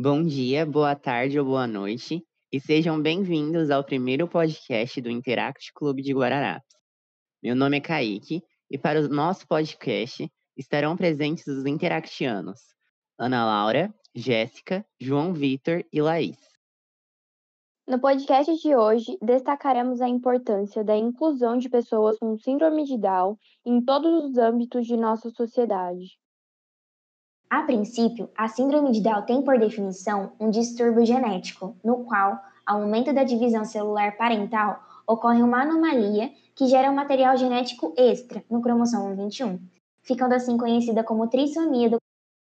Bom dia, boa tarde ou boa noite, e sejam bem-vindos ao primeiro podcast do Interact Clube de Guararapes. Meu nome é Kaique, e para o nosso podcast estarão presentes os interactianos, Ana Laura, Jéssica, João Vitor e Laís. No podcast de hoje, destacaremos a importância da inclusão de pessoas com síndrome de Down em todos os âmbitos de nossa sociedade. A princípio, a síndrome de Down tem por definição um distúrbio genético, no qual, ao momento da divisão celular parental, ocorre uma anomalia que gera um material genético extra no cromossomo 21, ficando assim conhecida como trissomia do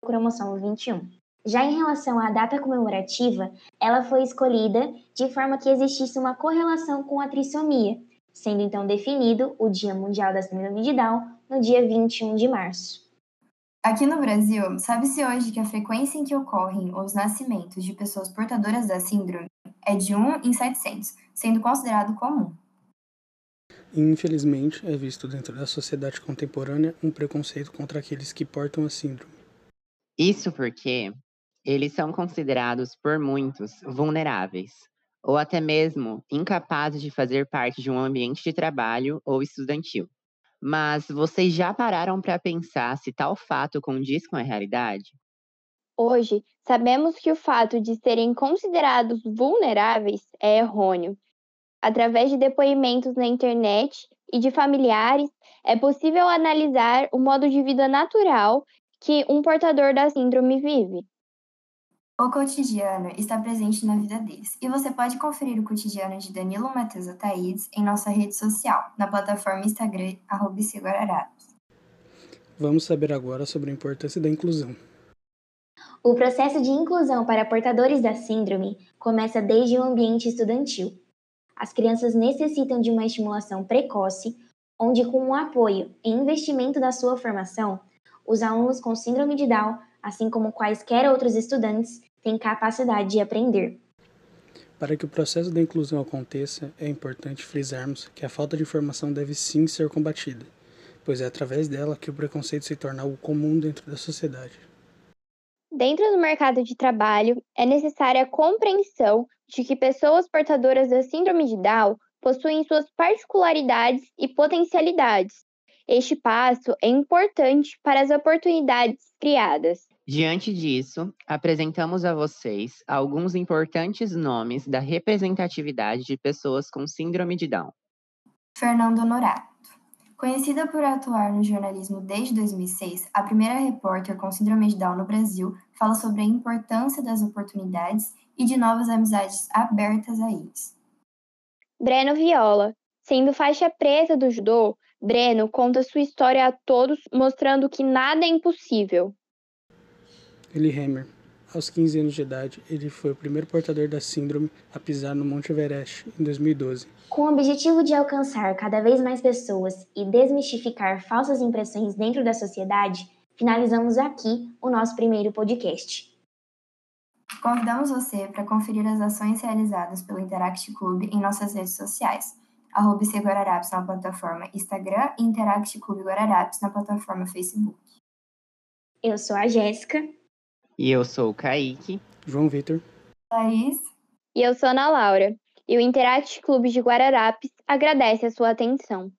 cromossomo 21. Já em relação à data comemorativa, ela foi escolhida de forma que existisse uma correlação com a trissomia, sendo então definido o Dia Mundial da Síndrome de Down no dia 21 de março. Aqui no Brasil, sabe-se hoje que a frequência em que ocorrem os nascimentos de pessoas portadoras da síndrome é de 1 em 700, sendo considerado comum. Infelizmente, é visto dentro da sociedade contemporânea um preconceito contra aqueles que portam a síndrome. Isso porque eles são considerados por muitos vulneráveis, ou até mesmo incapazes de fazer parte de um ambiente de trabalho ou estudantil. Mas vocês já pararam para pensar se tal fato condiz com a realidade? Hoje, sabemos que o fato de serem considerados vulneráveis é errôneo. Através de depoimentos na internet e de familiares, é possível analisar o modo de vida natural que um portador da síndrome vive. O cotidiano está presente na vida deles, e você pode conferir o cotidiano de Danilo Matheus Ataídes em nossa rede social, na plataforma Instagram, arroba Vamos saber agora sobre a importância da inclusão. O processo de inclusão para portadores da síndrome começa desde o ambiente estudantil. As crianças necessitam de uma estimulação precoce, onde, com o apoio e investimento da sua formação, os alunos com síndrome de Down assim como quaisquer outros estudantes, têm capacidade de aprender. Para que o processo da inclusão aconteça, é importante frisarmos que a falta de informação deve sim ser combatida, pois é através dela que o preconceito se torna algo comum dentro da sociedade. Dentro do mercado de trabalho, é necessária a compreensão de que pessoas portadoras da Síndrome de Down possuem suas particularidades e potencialidades. Este passo é importante para as oportunidades criadas. Diante disso, apresentamos a vocês alguns importantes nomes da representatividade de pessoas com síndrome de Down. Fernando Honorato. Conhecida por atuar no jornalismo desde 2006, a primeira repórter com síndrome de Down no Brasil fala sobre a importância das oportunidades e de novas amizades abertas a eles. Breno Viola. Sendo faixa preta do judô, Breno conta sua história a todos, mostrando que nada é impossível. Eli Hammer. Aos 15 anos de idade, ele foi o primeiro portador da síndrome a pisar no Monte Everest em 2012. Com o objetivo de alcançar cada vez mais pessoas e desmistificar falsas impressões dentro da sociedade, finalizamos aqui o nosso primeiro podcast. Convidamos você para conferir as ações realizadas pelo Interact Club em nossas redes sociais, arroba Guararapes na plataforma Instagram e Interact Clube Guararapes na plataforma Facebook. Eu sou a Jéssica. E eu sou o Kaique. João Vitor. Laís. E eu sou a Ana Laura. E o Interact Clube de Guararapes agradece a sua atenção.